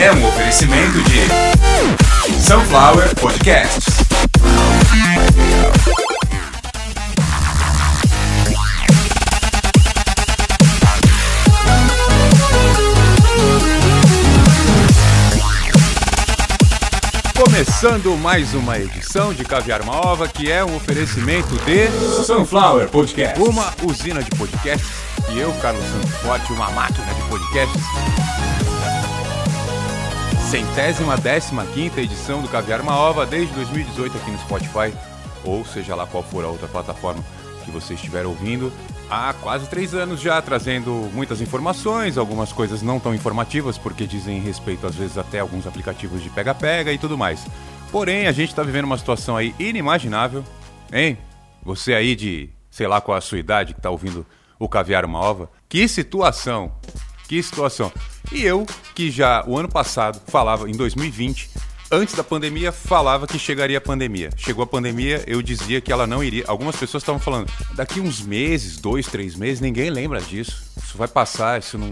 é um oferecimento de Sunflower Podcasts. Começando mais uma edição de Caviar uma Ova, que é um oferecimento de Sunflower Podcast. uma usina de podcasts e eu, Carlos Santos Forte, uma máquina de podcasts. Centésima décima quinta edição do Caviar uma Ova desde 2018 aqui no Spotify, ou seja lá qual for a outra plataforma que você estiver ouvindo. Há quase três anos já, trazendo muitas informações, algumas coisas não tão informativas, porque dizem respeito às vezes até alguns aplicativos de pega-pega e tudo mais. Porém, a gente está vivendo uma situação aí inimaginável, hein? Você aí de, sei lá qual a sua idade, que está ouvindo o Caviar Uma Ova. Que situação! Que situação! E eu, que já o ano passado falava, em 2020, antes da pandemia, falava que chegaria a pandemia. Chegou a pandemia, eu dizia que ela não iria. Algumas pessoas estavam falando, daqui uns meses, dois, três meses, ninguém lembra disso. Isso vai passar, isso não.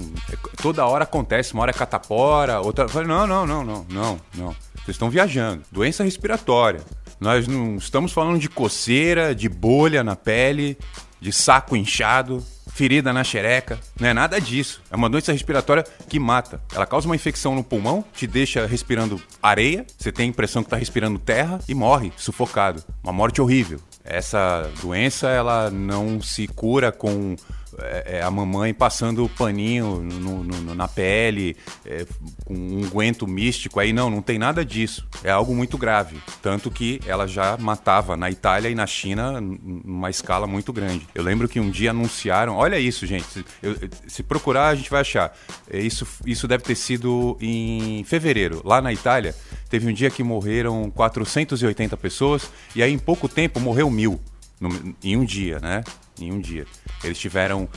Toda hora acontece, uma hora é catapora, outra. Falei, não, não, não, não, não, não. Vocês estão viajando. Doença respiratória. Nós não estamos falando de coceira, de bolha na pele, de saco inchado, ferida na xereca. Não é nada disso. É uma doença respiratória que mata. Ela causa uma infecção no pulmão, te deixa respirando areia, você tem a impressão que está respirando terra e morre sufocado. Uma morte horrível. Essa doença ela não se cura com é, é, a mamãe passando paninho no- no- na pele, é, com um unguento místico. Aí não, não tem nada disso. É algo muito grave. Tanto que ela já matava na Itália e na China numa escala muito grande. Eu lembro que um dia anunciaram. Olha isso, gente. Se, eu- se procurar, a gente vai achar. É, Isso, isso deve ter sido em fevereiro. Lá na Itália, teve um dia que morreram 480 pessoas e aí em pouco tempo morreu mil. no- em um dia, né? Em um dia. Eles tiveram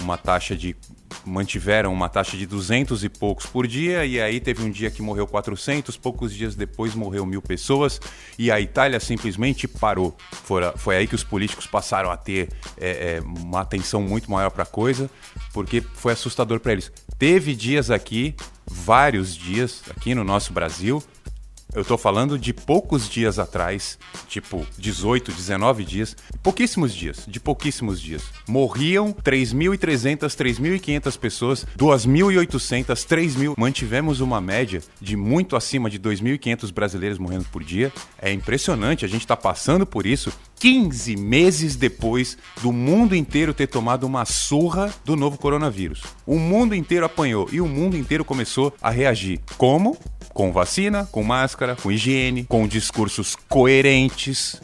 uma taxa de. mantiveram uma taxa de 200 e poucos por dia, e aí teve um dia que morreu 400, poucos dias depois morreu mil pessoas, e a Itália simplesmente parou. Fora, foi aí que os políticos passaram a ter é, é, uma atenção muito maior para a coisa, porque foi assustador para eles. Teve dias aqui, vários dias aqui no nosso Brasil, eu tô falando de poucos dias atrás, tipo 18, 19 dias, pouquíssimos dias, de pouquíssimos dias. Morriam 3.300, 3.500 pessoas, 2.800, 3.000. Mantivemos uma média de muito acima de 2.500 brasileiros morrendo por dia. É impressionante, a gente tá passando por isso 15 meses depois do mundo inteiro ter tomado uma surra do novo coronavírus. O mundo inteiro apanhou e o mundo inteiro começou a reagir. Como? Com vacina, com máscara, com higiene, com discursos coerentes.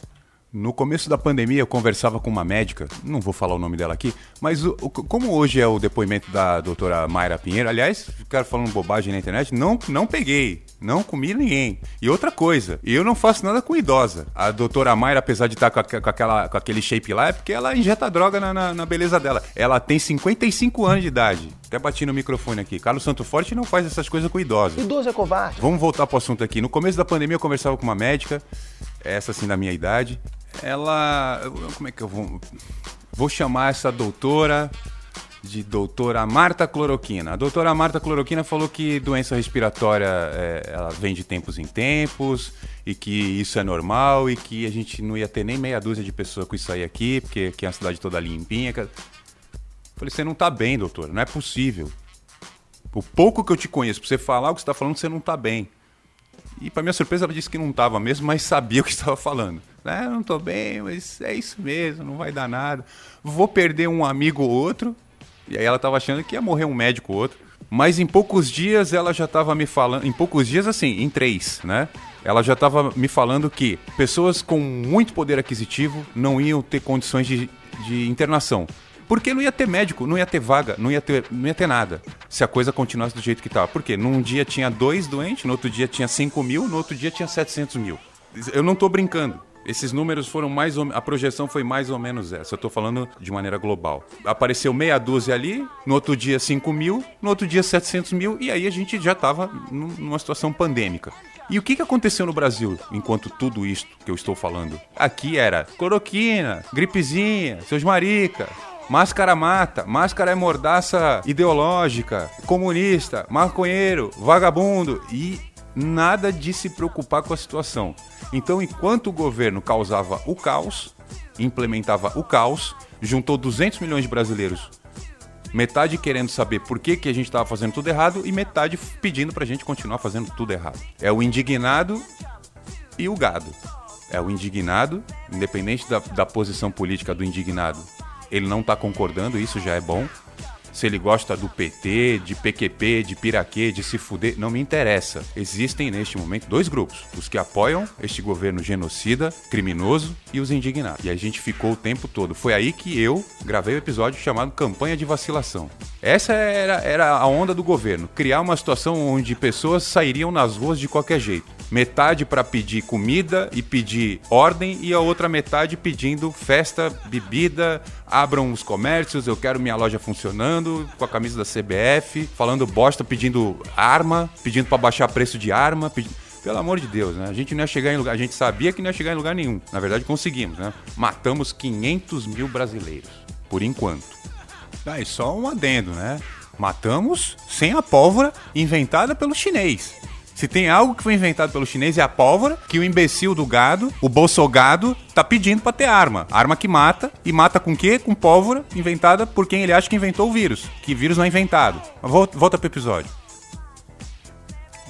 No começo da pandemia, eu conversava com uma médica, não vou falar o nome dela aqui, mas o- o- como hoje é o depoimento da doutora Mayra Pinheiro, aliás, ficaram falando bobagem na internet, não, não peguei, não comi ninguém. E outra coisa, eu não faço nada com idosa. A doutora Mayra, apesar de estar com, com aquela, com aquele shape lá, é porque ela injeta droga na, na- na beleza dela. Ela tem 55 anos de idade. Até bati no microfone aqui. Carlos Santo Forte não faz essas coisas com idosa. Idoso é covarde. Vamos voltar pro assunto aqui. No começo da pandemia eu conversava com uma médica, essa assim da minha idade. Ela. Como é que eu vou. Vou chamar essa doutora de doutora Marta Cloroquina. A doutora Marta Cloroquina falou que doença respiratória é, ela vem de tempos em tempos e que isso é normal e que a gente não ia ter nem meia dúzia de pessoas com isso aí aqui, porque aqui é a cidade toda limpinha. Falei, você não tá bem, doutora, não é possível. O pouco que eu te conheço, pra você falar o que você tá falando, você não tá bem. E pra minha surpresa, ela disse que não tava mesmo, mas sabia o que estava falando. É, não tô bem, mas é isso mesmo, não vai dar nada. Vou perder um amigo ou outro. E aí ela tava achando que ia morrer um médico ou outro. Mas em poucos dias ela já tava me falando. Em poucos dias, assim, em três, né? Ela já tava me falando que pessoas com muito poder aquisitivo não iam ter condições de, de internação. Porque não ia ter médico, não ia ter vaga, não ia ter, não ia ter nada. Se a coisa continuasse do jeito que estava. Por quê? Num dia tinha dois doentes, no outro dia tinha 5 mil, no outro dia tinha 700 mil. Eu não tô brincando. Esses números foram mais ou A projeção foi mais ou menos essa. Eu tô falando de maneira global. Apareceu meia dúzia ali, no outro dia 5 mil, no outro dia 700 mil, e aí a gente já tava num- numa situação pandêmica. E o que, que aconteceu no Brasil enquanto tudo isto que eu estou falando? Aqui era cloroquina, gripezinha, seus marica. Máscara mata, máscara é mordaça ideológica, comunista, maconheiro, vagabundo e nada de se preocupar com a situação. Então, enquanto o governo causava o caos, implementava o caos, juntou 200 milhões de brasileiros, metade querendo saber por que, que a gente estava fazendo tudo errado e metade pedindo para a gente continuar fazendo tudo errado. É o indignado e o gado. É o indignado, independente da, da posição política do indignado, ele não está concordando, isso já é bom. Se ele gosta do PT, de PQP, de Piraquê, de se fuder, não me interessa. Existem neste momento dois grupos: os que apoiam este governo genocida, criminoso e os indignados. E a gente ficou o tempo todo. Foi aí que eu gravei o um episódio chamado Campanha de Vacilação. Essa era, era a onda do governo: criar uma situação onde pessoas sairiam nas ruas de qualquer jeito metade para pedir comida e pedir ordem e a outra metade pedindo festa, bebida, abram os comércios, eu quero minha loja funcionando, com a camisa da CBF, falando bosta, pedindo arma, pedindo para baixar preço de arma, Pelo amor de Deus, né? A gente não ia chegar em lugar. A gente sabia que não ia chegar em lugar nenhum. Na verdade, conseguimos, né? Matamos 500 mil brasileiros. Por enquanto. Aí, só um adendo, né? Matamos sem a pólvora inventada pelo chinês. Se tem algo que foi inventado pelo chinês é a pólvora, que o imbecil do gado, o bolsogado, tá pedindo para ter arma. Arma que mata, e mata com quê? Com pólvora inventada por quem ele acha que inventou o vírus. Que vírus não é inventado. Volta, volta pro episódio.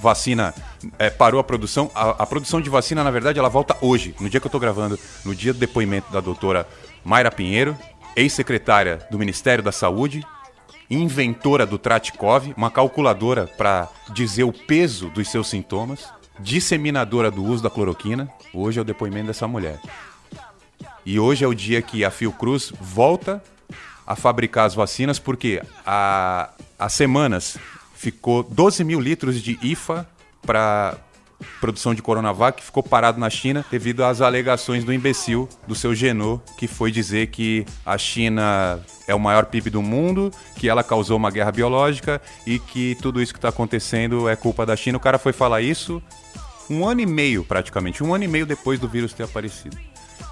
Vacina é, parou a produção. A, a, produção de vacina, na verdade, ela volta hoje, no dia que eu tô gravando, no dia do depoimento da doutora Mayra Pinheiro, ex-secretária do Ministério da Saúde, inventora do Tratikov, uma calculadora para dizer o peso dos seus sintomas, disseminadora do uso da cloroquina. Hoje é o depoimento dessa mulher. E hoje é o dia que a Fiocruz volta a fabricar as vacinas, porque há, há semanas ficou 12 mil litros de IFA para produção de Coronavac ficou parado na China devido às alegações do imbecil do seu Genô, que foi dizer que a China é o maior PIB do mundo, que ela causou uma guerra biológica e que tudo isso que está acontecendo é culpa da China. O cara foi falar isso um ano e meio, praticamente, um ano e meio depois do vírus ter aparecido.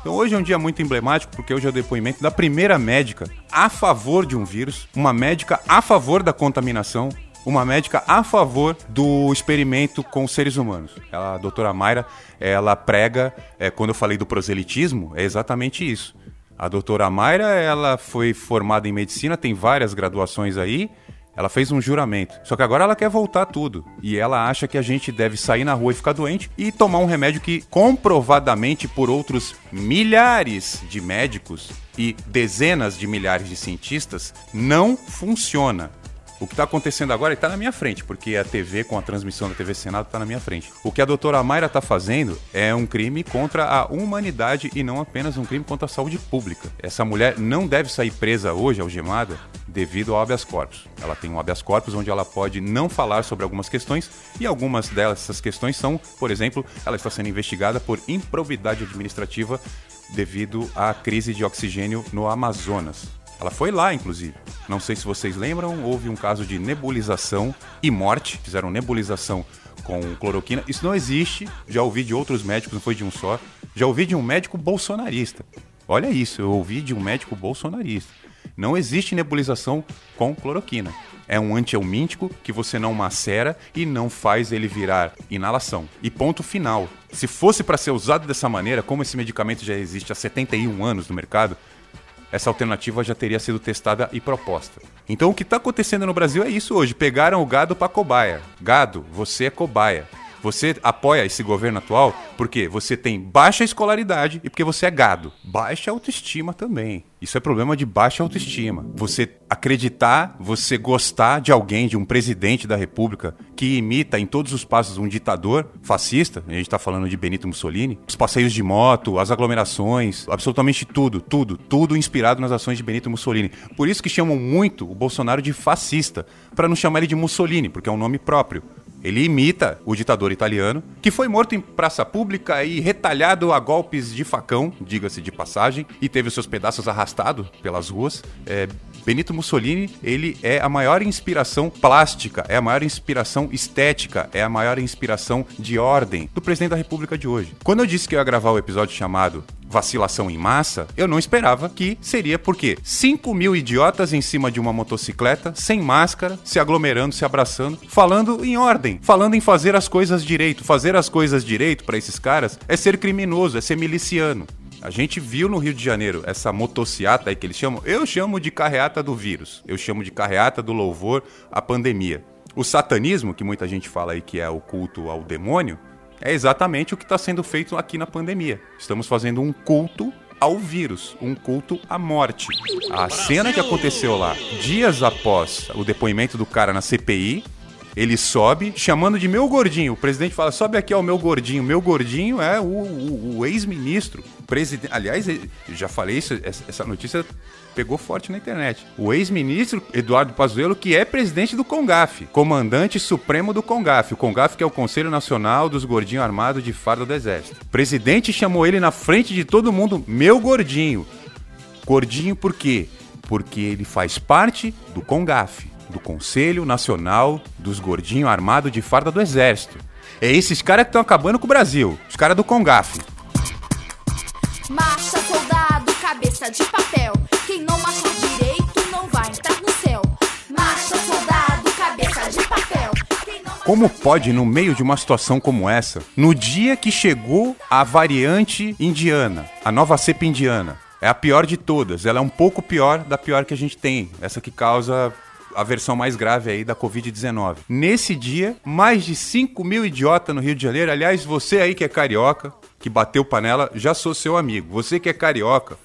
Então hoje é um dia muito emblemático porque hoje é o depoimento da primeira médica a favor de um vírus, uma médica a favor da contaminação, uma médica a favor do experimento com seres humanos. Ela, a doutora Mayra, ela prega, é, quando eu falei do proselitismo, é exatamente isso. A doutora Mayra, ela foi formada em medicina, tem várias graduações aí, ela fez um juramento. Só que agora ela quer voltar tudo. E ela acha que a gente deve sair na rua e ficar doente e tomar um remédio que, comprovadamente por outros milhares de médicos e dezenas de milhares de cientistas, não funciona. O que está acontecendo agora está na minha frente, porque a TV, com a transmissão da TV Senado, está na minha frente. O que a doutora Mayra está fazendo é um crime contra a humanidade e não apenas um crime contra a saúde pública. Essa mulher não deve sair presa hoje, algemada, devido ao habeas corpus. Ela tem um habeas corpus onde ela pode não falar sobre algumas questões e algumas dessas questões são, por exemplo, ela está sendo investigada por improbidade administrativa devido à crise de oxigênio no Amazonas. Ela foi lá, inclusive. Não sei se vocês lembram, houve um caso de nebulização e morte. Fizeram nebulização com cloroquina. Isso não existe. Já ouvi de outros médicos, não foi de um só. Já ouvi de um médico bolsonarista. Olha isso, eu ouvi de um médico bolsonarista. Não existe nebulização com cloroquina. É um antielmíntico que você não macera e não faz ele virar inalação. E ponto final. Se fosse para ser usado dessa maneira, como esse medicamento já existe há 71 anos no mercado, essa alternativa já teria sido testada e proposta. Então o que está acontecendo no Brasil é isso hoje. Pegaram o gado para cobaia. Gado, você é cobaia. Você apoia esse governo atual porque você tem baixa escolaridade e porque você é gado. Baixa autoestima também. Isso é problema de baixa autoestima. Você acreditar, você gostar de alguém, de um presidente da República que imita em todos os passos um ditador fascista, a gente está falando de Benito Mussolini, os passeios de moto, as aglomerações, absolutamente tudo, tudo, tudo inspirado nas ações de Benito Mussolini. Por isso que chamam muito o Bolsonaro de fascista, para não chamar ele de Mussolini, porque é um nome próprio. Ele imita o ditador italiano, que foi morto em praça pública e retalhado a golpes de facão, diga-se de passagem, e teve seus pedaços arrastados pelas ruas. É Benito Mussolini, ele é a maior inspiração plástica, é a maior inspiração estética, é a maior inspiração de ordem do presidente da República de hoje. Quando eu disse que eu ia gravar o episódio chamado vacilação em massa, eu não esperava que seria porque 5 mil idiotas em cima de uma motocicleta, sem máscara, se aglomerando, se abraçando, falando em ordem, falando em fazer as coisas direito. Fazer as coisas direito para esses caras é ser criminoso, é ser miliciano. A gente viu no Rio de Janeiro essa motociata aí que eles chamam, eu chamo de carreata do vírus, eu chamo de carreata do louvor à pandemia. O satanismo, que muita gente fala aí que é o culto ao demônio, é exatamente o que está sendo feito aqui na pandemia. Estamos fazendo um culto ao vírus, um culto à morte. A cena que aconteceu lá, dias após o depoimento do cara na CPI, ele sobe, chamando de meu gordinho. O presidente fala: sobe aqui ao meu gordinho. Meu gordinho é o, o, o ex-ministro. Presidente, aliás, já falei isso, essa notícia pegou forte na internet. O ex-ministro Eduardo Pazuello, que é presidente do CONGAF, comandante supremo do CONGAF. O CONGAF que é o Conselho Nacional dos Gordinhos Armados de Farda do Exército. O presidente chamou ele na frente de todo mundo, meu gordinho. Gordinho por quê? Porque ele faz parte do CONGAF do Conselho Nacional dos Gordinhos Armados de Farda do Exército. É esses caras que estão acabando com o Brasil, os caras do Congaf. Marcha, soldado, cabeça de papel. Quem não direito não vai entrar no céu. Marcha, soldado, cabeça de papel. Como pode, no meio de uma situação como essa, no dia que chegou a variante indiana, a nova cepa indiana, é a pior de todas, ela é um pouco pior da pior que a gente tem, essa que causa a versão mais grave aí da Covid-19. Nesse dia, mais de 5 mil idiotas no Rio de Janeiro. Aliás, você aí que é carioca, que bateu panela, já sou seu amigo. Você que é carioca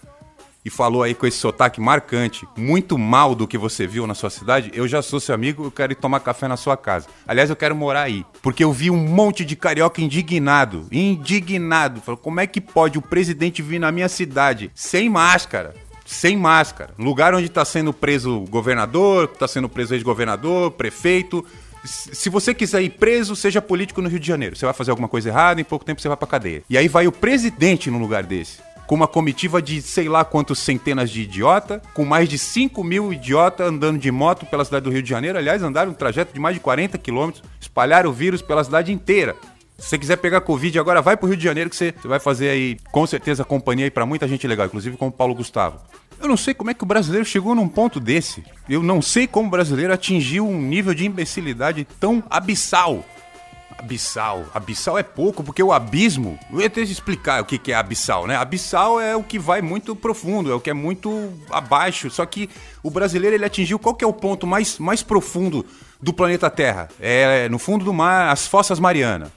e falou aí com esse sotaque marcante, muito mal do que você viu na sua cidade, eu já sou seu amigo, eu quero ir tomar café na sua casa. Aliás, eu quero morar aí, porque eu vi um monte de carioca indignado, indignado. Falou, como é que pode o presidente vir na minha cidade sem máscara? Sem máscara. Lugar onde está sendo preso governador, está sendo preso ex-governador, prefeito. Se você quiser ir preso, seja político no Rio de Janeiro. Você vai fazer alguma coisa errada, em pouco tempo você vai pra cadeia. E aí vai o presidente num lugar desse. Com uma comitiva de sei lá quantos centenas de idiota, com mais de 5 mil idiota andando de moto pela cidade do Rio de Janeiro. Aliás, andaram um trajeto de mais de 40 quilômetros, espalharam o vírus pela cidade inteira. Se você quiser pegar Covid agora, vai pro Rio de Janeiro que você, vai fazer aí, com certeza, companhia aí pra muita gente legal, inclusive com o Paulo Gustavo. Eu não sei como é que o brasileiro chegou num ponto desse. Eu não sei como o brasileiro atingiu um nível de imbecilidade tão abissal. Abissal. Abissal é pouco, porque o abismo. Eu ia ter que explicar o que é abissal, né? Abissal é o que vai muito profundo, é o que é muito abaixo. Só que o brasileiro ele atingiu qual que é o ponto mais, mais profundo do planeta Terra? É no fundo do mar, as Fossas Marianas.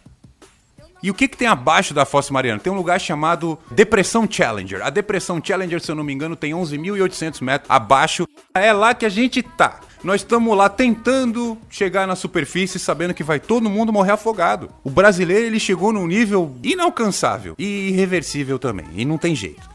E o que, que tem abaixo da Fossa Mariana? Tem um lugar chamado Depressão Challenger. A Depressão Challenger, se eu não me engano, tem 11.800 metros abaixo. É lá que a gente tá. Nós estamos lá tentando chegar na superfície, sabendo que vai todo mundo morrer afogado. O brasileiro ele chegou num nível inalcançável e irreversível também. E não tem jeito.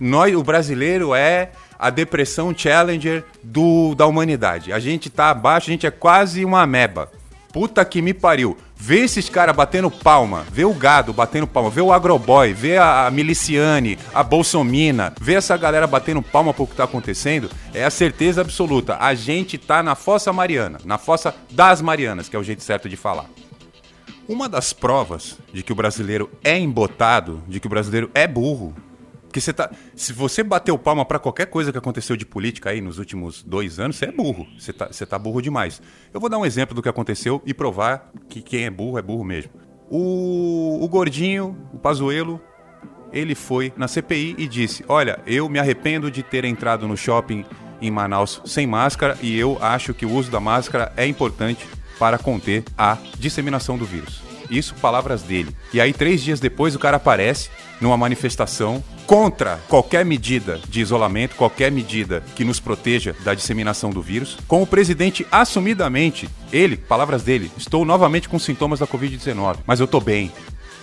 Nós, o brasileiro é a depressão challenger do, da humanidade. A gente tá abaixo, a gente é quase uma ameba. Puta que me pariu. Vê esses caras batendo palma, vê o gado batendo palma, vê o agroboy, vê a, miliciane, a bolsomina, vê essa galera batendo palma pro que tá acontecendo, é a certeza absoluta. A gente tá na fossa mariana, na fossa das marianas, que é o jeito certo de falar. Uma das provas de que o brasileiro é embotado, de que o brasileiro é burro, porque você tá. Se você bateu palma para qualquer coisa que aconteceu de política aí nos últimos dois anos, você é burro. Você tá, você tá burro demais. Eu vou dar um exemplo do que aconteceu e provar que quem é burro é burro mesmo. O, o gordinho, o Pazuelo, ele foi na CPI e disse: Olha, eu me arrependo de ter entrado no shopping em Manaus sem máscara e eu acho que o uso da máscara é importante para conter a disseminação do vírus. Isso, palavras dele. E aí, três dias depois, o cara aparece numa manifestação contra qualquer medida de isolamento, qualquer medida que nos proteja da disseminação do vírus, com o presidente assumidamente, ele, palavras dele, estou novamente com sintomas da Covid-19, mas eu tô bem.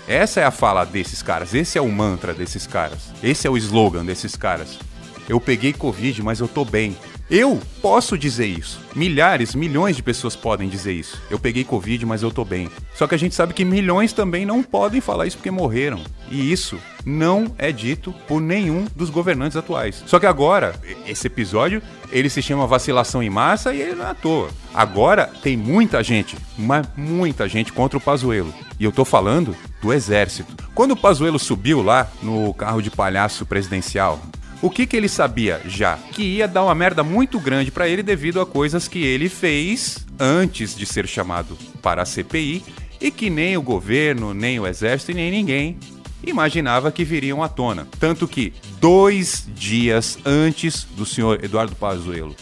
Essa é a fala desses caras, esse é o mantra desses caras, esse é o slogan desses caras. Eu peguei Covid, mas eu tô bem. Eu posso dizer isso. Milhares, milhões de pessoas podem dizer isso. Eu peguei Covid, mas eu tô bem. Só que a gente sabe que milhões também não podem falar isso porque morreram. E isso não é dito por nenhum dos governantes atuais. Só que agora, esse episódio, ele se chama vacilação em massa e ele não é à toa. Agora tem muita gente, mas muita gente contra o Pazuello. E eu tô falando do exército. Quando o Pazuello subiu lá no carro de palhaço presidencial, o que, que ele sabia já? Que ia dar uma merda muito grande para ele devido a coisas que ele fez antes de ser chamado para a CPI e que nem o governo, nem o exército e nem ninguém imaginava que viriam à tona. Tanto que dois dias antes do senhor Eduardo Pazuello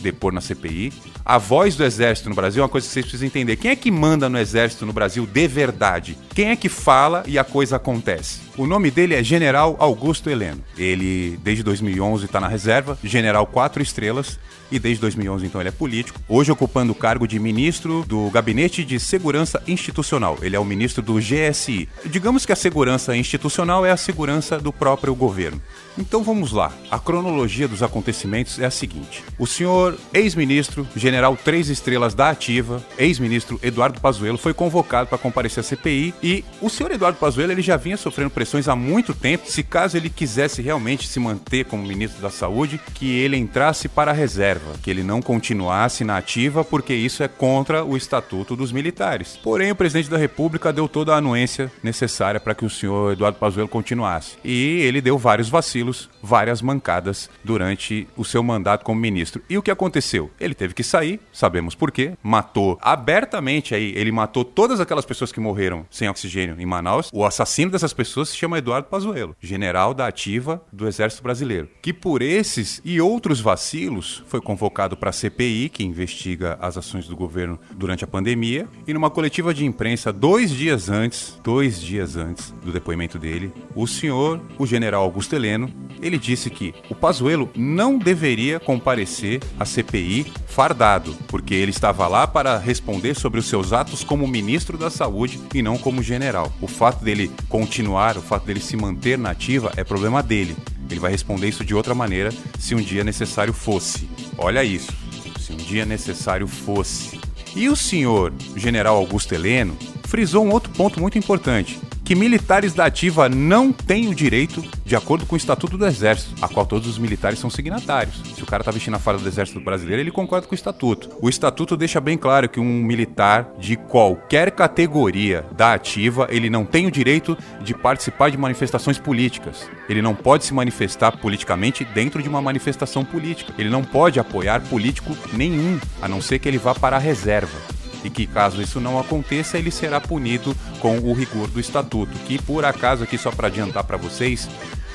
depor na CPI, a voz do exército no Brasil é uma coisa que vocês precisam entender. Quem é que manda no exército no Brasil de verdade? Quem é que fala e a coisa acontece? O nome dele é General Augusto Heleno. Ele, desde 2011, está na reserva, general quatro estrelas, e desde 2011 então ele é político, hoje ocupando o cargo de ministro do Gabinete de Segurança Institucional. Ele é o ministro do GSI. Digamos que a segurança institucional é a segurança do próprio governo. Então vamos lá. A cronologia dos acontecimentos é a seguinte: o senhor ex-ministro, general três estrelas da Ativa, ex-ministro Eduardo Pazuello foi convocado para comparecer à CPI e o senhor Eduardo Pazuello ele já vinha sofrendo pressões há muito tempo, se caso ele quisesse realmente se manter como ministro da Saúde, que ele entrasse para a reserva, que ele não continuasse na ativa porque isso é contra o estatuto dos militares. Porém, o presidente da República deu toda a anuência necessária para que o senhor Eduardo Pazuello continuasse. E ele deu vários vacilos várias mancadas durante o seu mandato como ministro. E o que aconteceu? Ele teve que sair, sabemos por quê, matou abertamente aí, ele matou todas aquelas pessoas que morreram sem oxigênio em Manaus. O assassino dessas pessoas chama Eduardo Pazuello, general da ativa do Exército Brasileiro, que por esses e outros vacilos foi convocado para a CPI, que investiga as ações do governo durante a pandemia, e numa coletiva de imprensa dois dias antes, dois dias antes do depoimento dele, o senhor, o general Augusto Heleno, ele disse que o Pazuello não deveria comparecer à CPI fardado, porque ele estava lá para responder sobre os seus atos como ministro da Saúde e não como general. O fato dele continuar, fato dele se manter na ativa é problema dele. Ele vai responder isso de outra maneira se um dia necessário fosse. Olha isso. Se um dia necessário fosse. E o senhor general Augusto Heleno frisou um outro ponto muito importante que militares da ativa não têm o direito, de acordo com o Estatuto do Exército, a qual todos os militares são signatários. Se o cara tá vestindo a farda do Exército Brasileiro, ele concorda com o Estatuto. O Estatuto deixa bem claro que um militar de qualquer categoria da ativa, ele não tem o direito de participar de manifestações políticas. Ele não pode se manifestar politicamente dentro de uma manifestação política. Ele não pode apoiar político nenhum, a não ser que ele vá para a reserva e que, caso isso não aconteça, ele será punido com o rigor do estatuto, que por acaso aqui só para adiantar para vocês,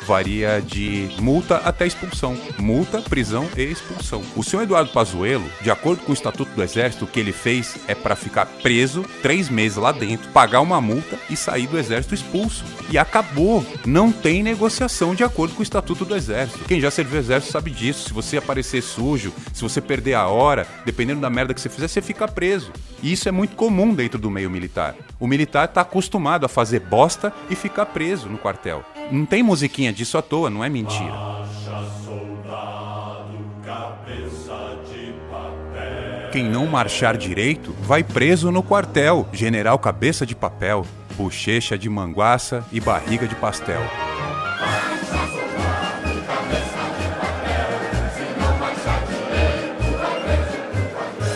varia de multa até expulsão. Multa, prisão e expulsão. O senhor Eduardo Pazuello, de acordo com o Estatuto do Exército, o que ele fez é para ficar preso três meses lá dentro, pagar uma multa e sair do Exército expulso. E acabou. Não tem negociação de acordo com o Estatuto do Exército. Quem já serviu o Exército sabe disso. Se você aparecer sujo, se você perder a hora, dependendo da merda que você fizer, você fica preso. E isso é muito comum dentro do meio militar. O militar está acostumado a fazer bosta e ficar preso no quartel. Não tem musiquinha disso à toa, não é mentira. Quem não marchar direito vai preso no quartel. General cabeça de papel, bochecha de manguaça e barriga de pastel.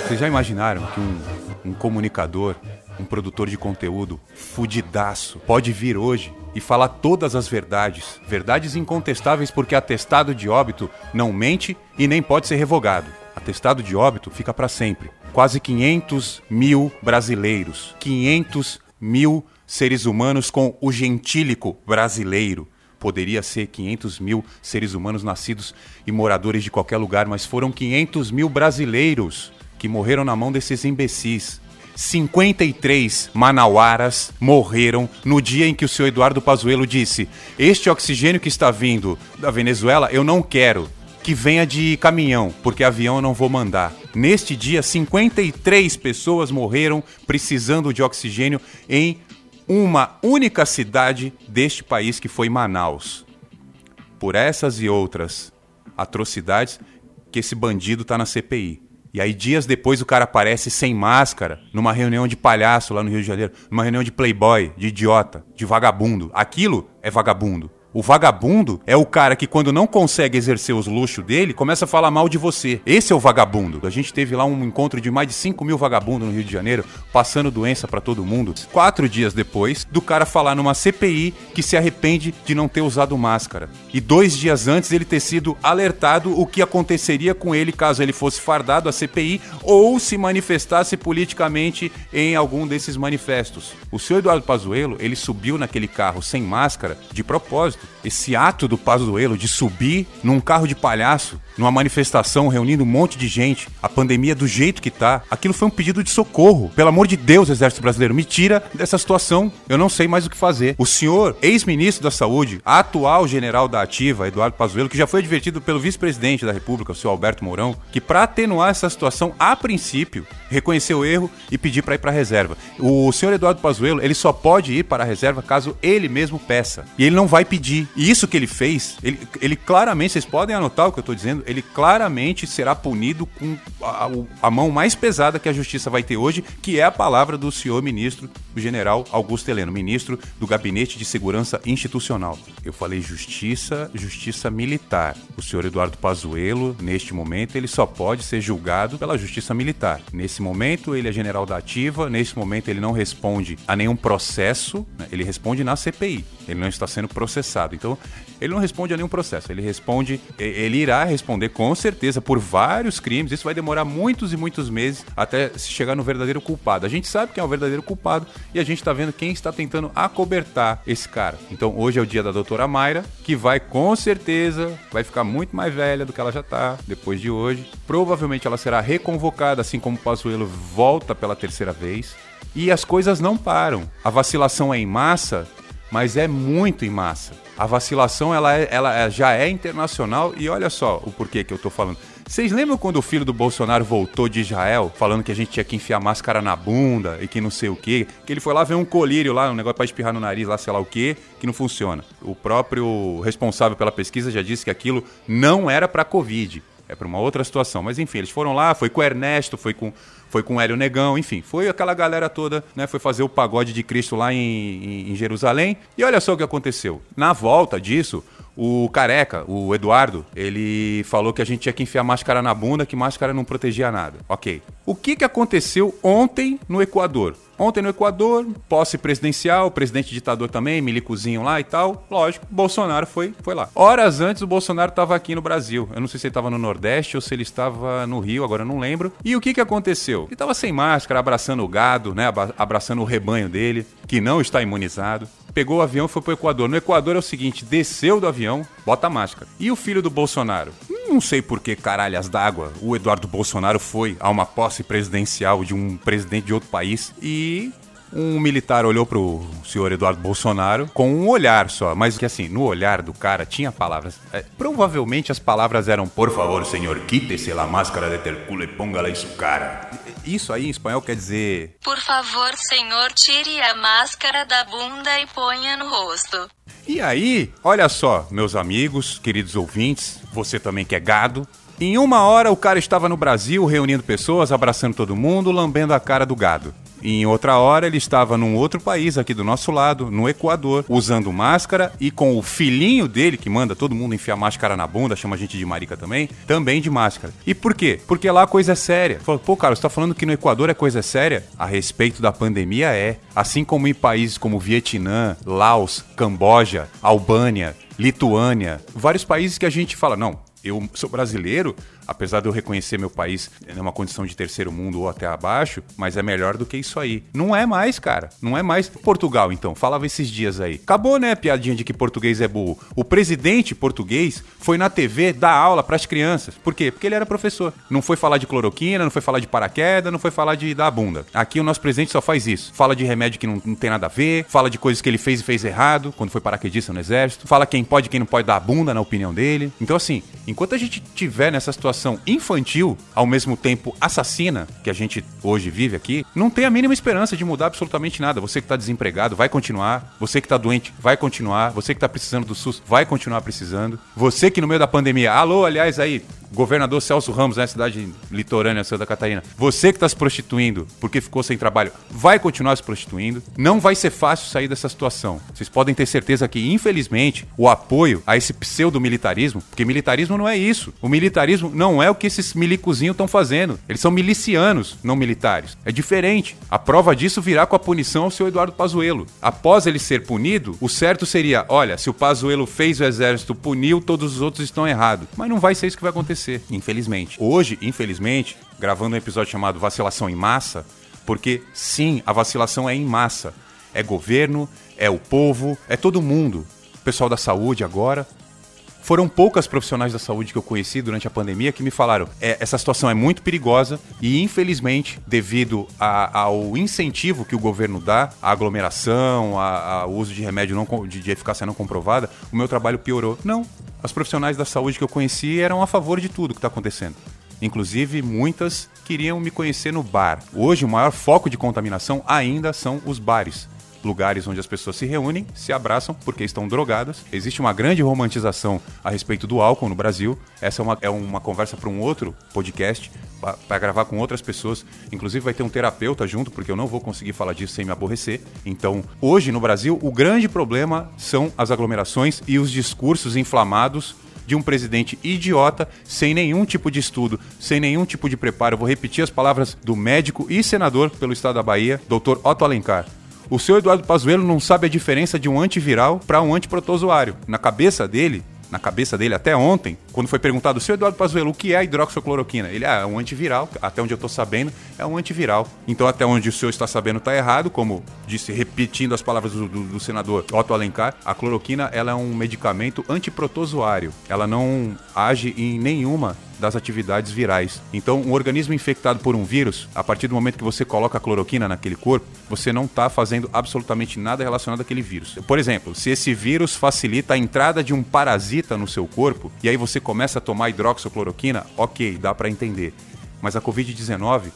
Vocês já imaginaram que um, um comunicador um produtor de conteúdo fudidaço, pode vir hoje e falar todas as verdades, verdades incontestáveis porque atestado de óbito não mente e nem pode ser revogado. Atestado de óbito fica para sempre. Quase 500 mil brasileiros, 500 mil seres humanos com o gentílico brasileiro. Poderia ser 500 mil seres humanos nascidos e moradores de qualquer lugar, mas foram 500 mil brasileiros que morreram na mão desses imbecis 53 manauaras morreram no dia em que o senhor Eduardo Pazuello disse: Este oxigênio que está vindo da Venezuela eu não quero. Que venha de caminhão, porque avião eu não vou mandar. Neste dia, 53 pessoas morreram precisando de oxigênio em uma única cidade deste país que foi Manaus. Por essas e outras atrocidades, que esse bandido tá na CPI. E aí, dias depois, o cara aparece sem máscara, numa reunião de palhaço lá no Rio de Janeiro, numa reunião de playboy, de idiota, de vagabundo. Aquilo é vagabundo. O vagabundo é o cara que, quando não consegue exercer os luxos dele, começa a falar mal de você. Esse é o vagabundo. A gente teve lá um encontro de mais de 5 mil vagabundos no Rio de Janeiro, passando doença para todo mundo. Quatro dias depois do cara falar numa CPI que se arrepende de não ter usado máscara. E dois dias antes ele ter sido alertado o que aconteceria com ele caso ele fosse fardado à CPI ou se manifestasse politicamente em algum desses manifestos. O senhor Eduardo Pazuello, ele subiu naquele carro sem máscara de propósito esse ato do Pazuello de subir num carro de palhaço, numa manifestação reunindo um monte de gente, a pandemia do jeito que tá, aquilo foi um pedido de socorro. Pelo amor de Deus, Exército Brasileiro, me tira dessa situação. Eu não sei mais o que fazer. O senhor, ex-ministro da Saúde, atual general da Eduardo Pazuello, que já foi advertido pelo vice-presidente da República, o senhor Alberto Mourão, que para atenuar essa situação, a princípio, reconheceu o erro e pedir para ir para a reserva. O senhor Eduardo Pazuello, ele só pode ir para a reserva caso ele mesmo peça. E ele não vai pedir. E isso que ele fez, ele, ele claramente, vocês podem anotar o que eu estou dizendo, ele claramente será punido com a, a, mão mais pesada que a justiça vai ter hoje, que é a palavra do senhor ministro, o general Augusto Heleno, ministro do Gabinete de Segurança Institucional. Eu falei justiça, justiça militar. O senhor Eduardo Pazuello, neste momento, ele só pode ser julgado pela justiça militar. Nesse momento, ele é general da ativa, nesse momento, ele não responde a nenhum processo, né? ele responde na CPI. Ele não está sendo processado. Então, ele não responde a nenhum processo. Ele responde, ele irá responder com certeza por vários crimes. Isso vai demorar muitos e muitos meses até se chegar no verdadeiro culpado. A gente sabe quem é o verdadeiro culpado e a gente está vendo quem está tentando acobertar esse cara. Então, hoje é o dia da doutora Mayra, que vai com certeza vai ficar muito mais velha do que ela já está depois de hoje. Provavelmente ela será reconvocada, assim como o Pazuello volta pela terceira vez. E as coisas não param. A vacilação é em massa mas é muito em massa. A vacilação ela, é, ela é, já é internacional e olha só o porquê que eu tô falando. Vocês lembram quando o filho do Bolsonaro voltou de Israel, falando que a gente tinha que enfiar máscara na bunda e que não sei o quê? Que ele foi lá ver um colírio lá, um negócio pra espirrar no nariz lá, sei lá o quê, que não funciona. O próprio responsável pela pesquisa já disse que aquilo não era para Covid, é para uma outra situação. Mas enfim, eles foram lá, foi com o Ernesto, foi com foi com o Hélio Negão, enfim, foi aquela galera toda, né? Foi fazer o pagode de Cristo lá em, em, em Jerusalém. E olha só o que aconteceu. Na volta disso, o careca, o Eduardo, ele falou que a gente tinha que enfiar máscara na bunda, que máscara não protegia nada. Ok. O que, que aconteceu ontem no Equador? Ontem no Equador, posse presidencial, presidente ditador também, milicozinho lá e tal. Lógico, Bolsonaro foi, foi lá. Horas antes, o Bolsonaro estava aqui no Brasil. Eu não sei se ele estava no Nordeste ou se ele estava no Rio, agora eu não lembro. E o que, que aconteceu? Ele estava sem máscara, abraçando o gado, né? Abraçando o rebanho dele, que não está imunizado pegou o avião e foi pro Equador. No Equador é o seguinte: desceu do avião, bota a máscara. E o filho do Bolsonaro? Não sei por que caralhas d'água o Eduardo Bolsonaro foi a uma posse presidencial de um presidente de outro país e um militar olhou pro senhor Eduardo Bolsonaro com um olhar só, mas que assim, no olhar do cara tinha palavras. É, provavelmente as palavras eram: Por favor, senhor, quite-se a máscara de ter culo e ponga-la em sua cara. Isso aí em espanhol quer dizer: Por favor, senhor, tire a máscara da bunda e ponha no rosto. E aí, olha só, meus amigos, queridos ouvintes, você também que é gado. Em uma hora o cara estava no Brasil reunindo pessoas, abraçando todo mundo, lambendo a cara do gado. Em outra hora, ele estava num outro país aqui do nosso lado, no Equador, usando máscara e com o filhinho dele, que manda todo mundo enfiar máscara na bunda, chama a gente de marica também, também de máscara. E por quê? Porque lá a coisa é séria. Fala, Pô, cara, você tá falando que no Equador é coisa séria? A respeito da pandemia é. Assim como em países como Vietnã, Laos, Camboja, Albânia, Lituânia, vários países que a gente fala, não, eu sou brasileiro, apesar de eu reconhecer meu país numa condição de terceiro mundo ou até abaixo, mas é melhor do que isso aí. Não é mais, cara. Não é mais. Portugal, então, falava esses dias aí. Acabou, né, a piadinha de que português é burro. O presidente português foi na TV dar aula para as crianças. Por quê? Porque ele era professor. Não foi falar de cloroquina, não foi falar de paraquedas, não foi falar de dar bunda. Aqui o nosso presidente só faz isso. Fala de remédio que não, não tem nada a ver, fala de coisas que ele fez e fez errado, quando foi paraquedista no exército, fala quem pode e quem não pode dar bunda, na opinião dele. Então, assim, enquanto a gente tiver nessa situação infantil, ao mesmo tempo assassina, que a gente hoje vive aqui, não tem a mínima esperança de mudar absolutamente nada. Você que está desempregado vai continuar, você que está doente vai continuar, você que está precisando do SUS vai continuar precisando, você que no meio da pandemia, alô, aliás, aí, Governador Celso Ramos, né, cidade litorânea Santa Catarina. Você que está se prostituindo porque ficou sem trabalho, vai continuar se prostituindo. Não vai ser fácil sair dessa situação. Vocês podem ter certeza que, infelizmente, o apoio a esse pseudo-militarismo, porque militarismo não é isso. O militarismo não é o que esses milicozinhos estão fazendo. Eles são milicianos, não militares. É diferente. A prova disso virá com a punição ao seu Eduardo Pazuello. Após ele ser punido, o certo seria, olha, se o Pazuello fez o exército, puniu, todos os outros estão errados. Mas não vai ser isso que vai acontecer, infelizmente. Hoje, infelizmente, gravando um episódio chamado Vacilação em Massa, porque sim, a vacilação é em massa. É governo, é o povo, é todo mundo. O pessoal da saúde agora. Foram poucas profissionais da saúde que eu conheci durante a pandemia que me falaram: é, essa situação é muito perigosa e, infelizmente, devido a, ao incentivo que o governo dá, à aglomeração, ao uso de remédio não, de, de eficácia não comprovada, o meu trabalho piorou. Não. As profissionais da saúde que eu conheci eram a favor de tudo que está acontecendo. Inclusive, muitas queriam me conhecer no bar. Hoje, o maior foco de contaminação ainda são os bares lugares onde as pessoas se reúnem, se abraçam porque estão drogadas. Existe uma grande romantização a respeito do álcool no Brasil. Essa é uma, é uma conversa para um outro podcast, para gravar com outras pessoas. Inclusive vai ter um terapeuta junto, porque eu não vou conseguir falar disso sem me aborrecer. Então, hoje no Brasil, o grande problema são as aglomerações e os discursos inflamados de um presidente idiota, sem nenhum tipo de estudo, sem nenhum tipo de preparo. Eu vou repetir as palavras do médico e senador pelo estado da Bahia, Dr. Otto Alencar. O seu Eduardo Pazuello não sabe a diferença de um antiviral para um antiprotozoário. Na cabeça dele, na cabeça dele até ontem, quando foi perguntado, seu Eduardo Pazuello, o que é a hidroxicloroquina? Ele, ah, é um antiviral, até onde eu estou sabendo, é um antiviral. Então, até onde o senhor está sabendo está errado, como disse, repetindo as palavras do, do, do, senador Otto Alencar, a cloroquina ela é um medicamento antiprotozoário. Ela não age em nenhuma das atividades virais. Então, um organismo infectado por um vírus, a partir do momento que você coloca a cloroquina naquele corpo, você não está fazendo absolutamente nada relacionado àquele vírus. Por exemplo, se esse vírus facilita a entrada de um parasita no seu corpo e aí você começa a tomar hidroxicloroquina, ok, dá para entender. Mas a Covid-19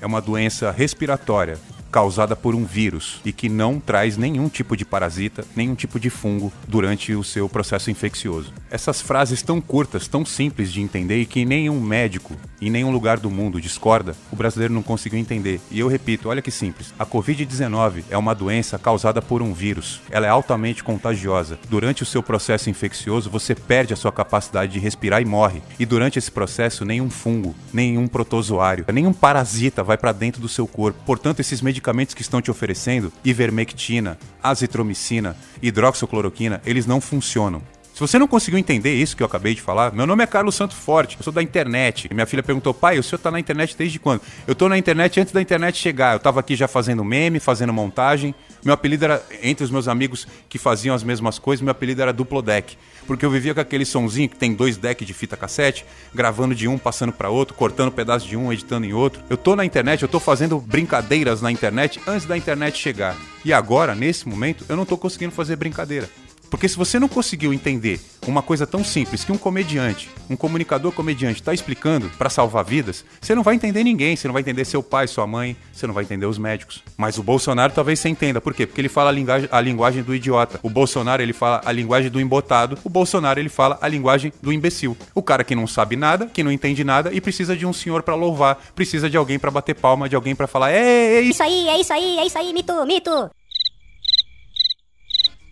é uma doença respiratória causada por um vírus e que não traz nenhum tipo de parasita, nenhum tipo de fungo durante o seu processo infeccioso. Essas frases tão curtas, tão simples de entender e que nenhum médico em nenhum lugar do mundo discorda, o brasileiro não conseguiu entender. E eu repito, olha que simples. A COVID-19 é uma doença causada por um vírus. Ela é altamente contagiosa. Durante o seu processo infeccioso, você perde a sua capacidade de respirar e morre. E durante esse processo, nenhum fungo, nenhum protozoário, nenhum parasita vai para dentro do seu corpo. Portanto, esses medicamentos que estão te oferecendo, ivermectina, azitromicina, hidroxicloroquina, eles não funcionam. Se você não conseguiu entender isso que eu acabei de falar, meu nome é Carlos Santo Forte, eu sou da internet. E minha filha perguntou, pai, o senhor tá na internet desde quando? Eu tô na internet antes da internet chegar. Eu tava aqui já fazendo meme, fazendo montagem. Meu apelido era, entre os meus amigos que faziam as mesmas coisas, meu apelido era Duplo Deck. Porque eu vivia com aquele sonzinho que tem dois decks de fita cassete, gravando de um, passando para outro, cortando um pedaço de um, editando em outro. Eu tô na internet, eu tô fazendo brincadeiras na internet antes da internet chegar. E agora, nesse momento, eu não tô conseguindo fazer brincadeira. Porque se você não conseguiu entender uma coisa tão simples que um comediante, um comunicador comediante está explicando para salvar vidas, você não vai entender ninguém, você não vai entender seu pai, sua mãe, você não vai entender os médicos. Mas o Bolsonaro talvez você entenda. Por quê? Porque ele fala a linguagem, a linguagem do idiota. O Bolsonaro ele fala a linguagem do embotado. O Bolsonaro ele fala a linguagem do imbecil. O cara que não sabe nada, que não entende nada e precisa de um senhor para louvar, precisa de alguém para bater palma, de alguém para falar: "É, é isso aí, é isso aí, é isso aí, mito, mito".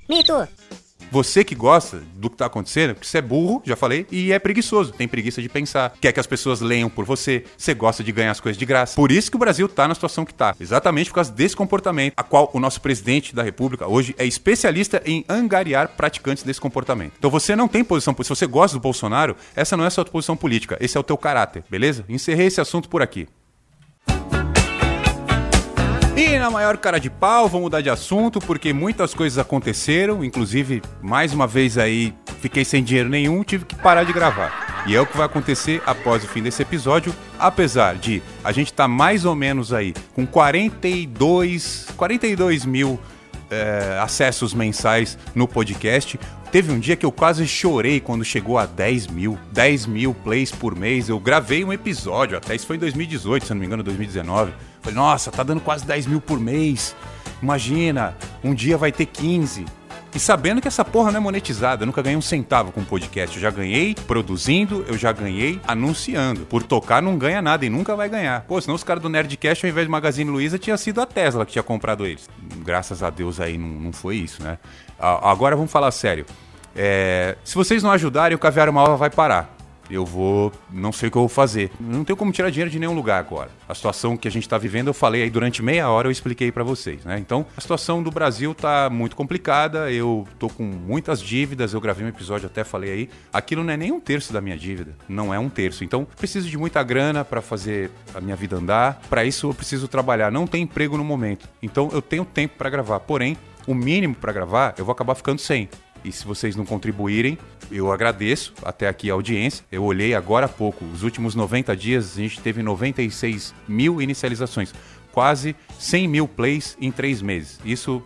Mito. Você que gosta do que tá acontecendo, porque você é burro, já falei, e é preguiçoso, tem preguiça de pensar, quer que as pessoas leiam por você, você gosta de ganhar as coisas de graça. Por isso que o Brasil tá na situação que tá. Exatamente por causa desse comportamento, a qual o nosso presidente da República hoje é especialista em angariar praticantes desse comportamento. Então você não tem posição, se você gosta do Bolsonaro, essa não é a sua posição política, esse é o teu caráter, beleza? Encerrei esse assunto por aqui. E na maior cara de pau, vou mudar de assunto porque muitas coisas aconteceram, inclusive mais uma vez aí fiquei sem dinheiro nenhum, tive que parar de gravar. E é o que vai acontecer após o fim desse episódio, apesar de a gente estar tá mais ou menos aí com 42, 42 mil é, acessos mensais no podcast. Teve um dia que eu quase chorei quando chegou a 10 mil. 10 mil plays por mês. Eu gravei um episódio, até isso foi em 2018, se não me engano, 2019 Falei, nossa, tá dando quase 10 mil por mês. Imagina, um dia vai ter 15. E sabendo que essa porra não é monetizada, eu nunca ganhei um centavo com podcast. Eu já ganhei produzindo, eu já ganhei anunciando. Por tocar não ganha nada e nunca vai ganhar. Pô, senão os caras do Nerdcast, ao invés de Magazine Luiza, tinha sido a Tesla que tinha comprado eles. Graças a Deus aí não, não foi isso, né? Agora vamos falar sério. É, se vocês não ajudarem, o Caviar Uma Ova vai parar. Eu vou. Não sei o que eu vou fazer. Não tenho como tirar dinheiro de nenhum lugar agora. A situação que a gente tá vivendo, eu falei aí durante meia hora, eu expliquei pra vocês, né? Então, a situação do Brasil tá muito complicada. Eu tô com muitas dívidas. Eu gravei um episódio, até falei aí. Aquilo não é nem um terço da minha dívida. Não é um terço. Então, preciso de muita grana pra fazer a minha vida andar. Pra isso, eu preciso trabalhar. Não tem emprego no momento. Então, eu tenho tempo pra gravar. Porém, o mínimo pra gravar, eu vou acabar ficando sem. E se vocês não contribuírem, eu agradeço até aqui a audiência. Eu olhei agora há pouco, os últimos 90 dias a gente teve 96 mil inicializações, quase 100 mil plays em três meses. Isso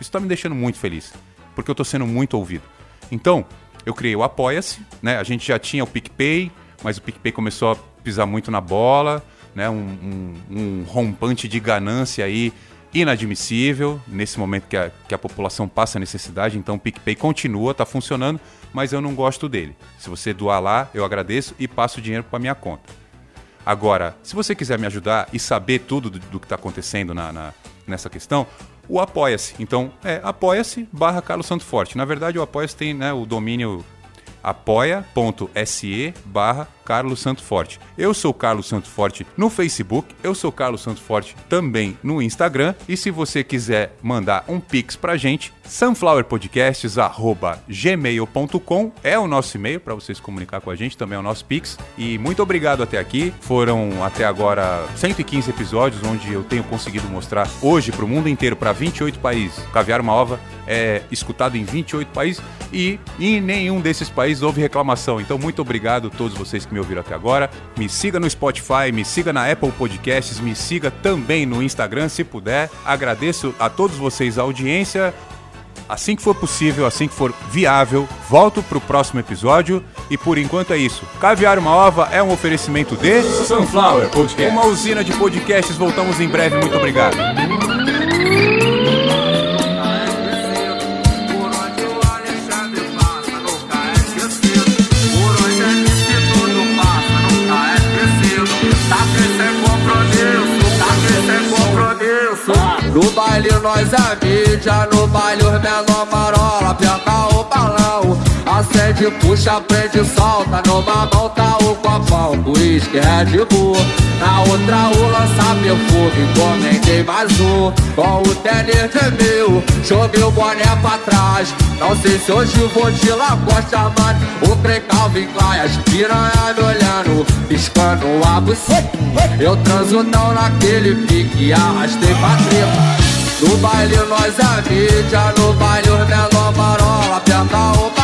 está me deixando muito feliz, porque eu estou sendo muito ouvido. Então, eu criei o Apoia-se, né? A gente já tinha o PicPay, mas o PicPay começou a pisar muito na bola, né? Um, um, um rompante de ganância aí inadmissível nesse momento que a, que a população passa necessidade. Então, o PicPay continua, está funcionando, mas eu não gosto dele. Se você doar lá, eu agradeço e passo o dinheiro para minha conta. Agora, se você quiser me ajudar e saber tudo do, do que está acontecendo na, na- nessa questão, o Apoia-se. Então, é apoia-se barra Carlos Santo Forte. Na verdade, o Apoia-se tem né, o domínio apoia.se barra Carlos Santo Forte. Eu sou Carlos Santo Forte no Facebook, eu sou Carlos Santo Forte também no Instagram. E se você quiser mandar um pix pra gente, sunflowerpodcasts.gmail.com é o nosso e-mail para vocês comunicar com a gente, também é o nosso pix. E muito obrigado até aqui. Foram até agora 115 episódios onde eu tenho conseguido mostrar hoje para o mundo inteiro, para 28 países. Caviar uma ova é escutado em 28 países e em nenhum desses países houve reclamação. Então, muito obrigado a todos vocês que me ouviram até agora. Me siga no Spotify, me siga na Apple Podcasts, me siga também no Instagram, se puder. Agradeço a todos vocês a audiência. Assim que for possível, assim que for viável, volto pro próximo episódio. E por enquanto é isso. Caviar uma ova é um oferecimento de Sunflower Podcast. uma usina de podcasts. Voltamos em breve. Muito obrigado. No baile nós é mídia, no baile os menor marola, aperta o balão. Acende, puxa, prende, solta. Numa mão tá uísque, Red Bull. Na outra o lança perfume, encomendei mais um. Com o tênis de mil, joguei o boné pra trás. Não sei se hoje vou de Lacosta, mano. O trem Calvin Klein, as piranha me olhando, piscando a buceta. Eu transo não naquele pique, arrastei pra treta. No baile nós é mídia, no baile os menor marola, aperta o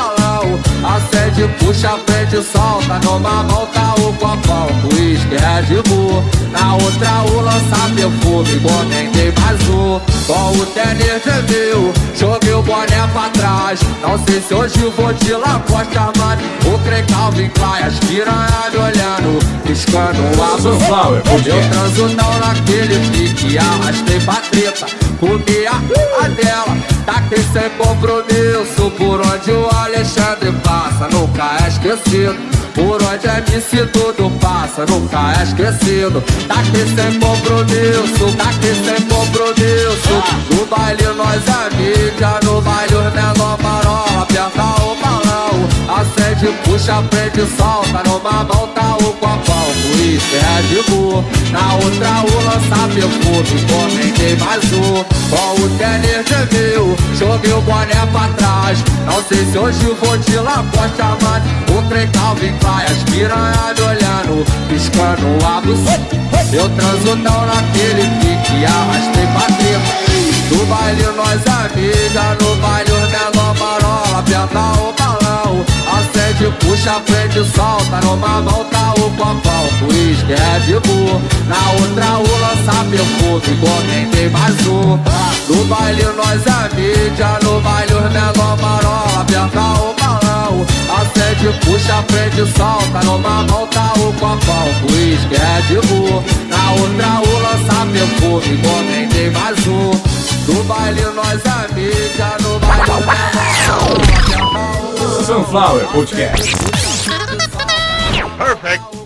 balão. Acende, puxa, prende, solta. Numa tá o copão, uísque, Red Bull. Na outra o lança perfume, encomendei mais um. Com o tênis de mil, joguei o boné pra trás. Não sei se hoje vou de Lacosta, mano. O trem Calvin Klein, as piranha me olhando, piscando a Sunflower Eu transo não naquele pique, arrastei pra treta. Comi a, a dela, tá aqui sem compromisso. Por onde o Alexandre passa, nunca é esquecido. Por onde a MC tudo passa, nunca é esquecido. Tá aqui sem compromisso, tá aqui sem compromisso. No baile nós é mídia, no baile os menor marola, aperta o balão. Acende, puxa, prende, solta. Numa tá o copão, uísque, Red Bull. Na outra o lança perfume, encomendei mais um. Com o tênis de mil, joguei o boné pra trás. Não sei se hoje vou de Lacosta, mano. O trem Calvin Klein, as piranha me olhando, piscando a buceta. Eu transo não naquele pique, arrastei pra treta. No baile nós é mídia, no baile os menor marola, aperta o. Acende, puxa, prende, solta. Numa mão tá o copão, uísque, Red Bull. Na outra o lança perfume, encomendei mais um. No baile nós é mídia, no baile os menor marola, aperta o balão. Acende, puxa, prende, solta. Numa mão tá o copão, uísque, Red Bull. Na outra o lança perfume, encomendei mais um. No baile nós é mídia, no baile Sunflower Podcast. Perfect.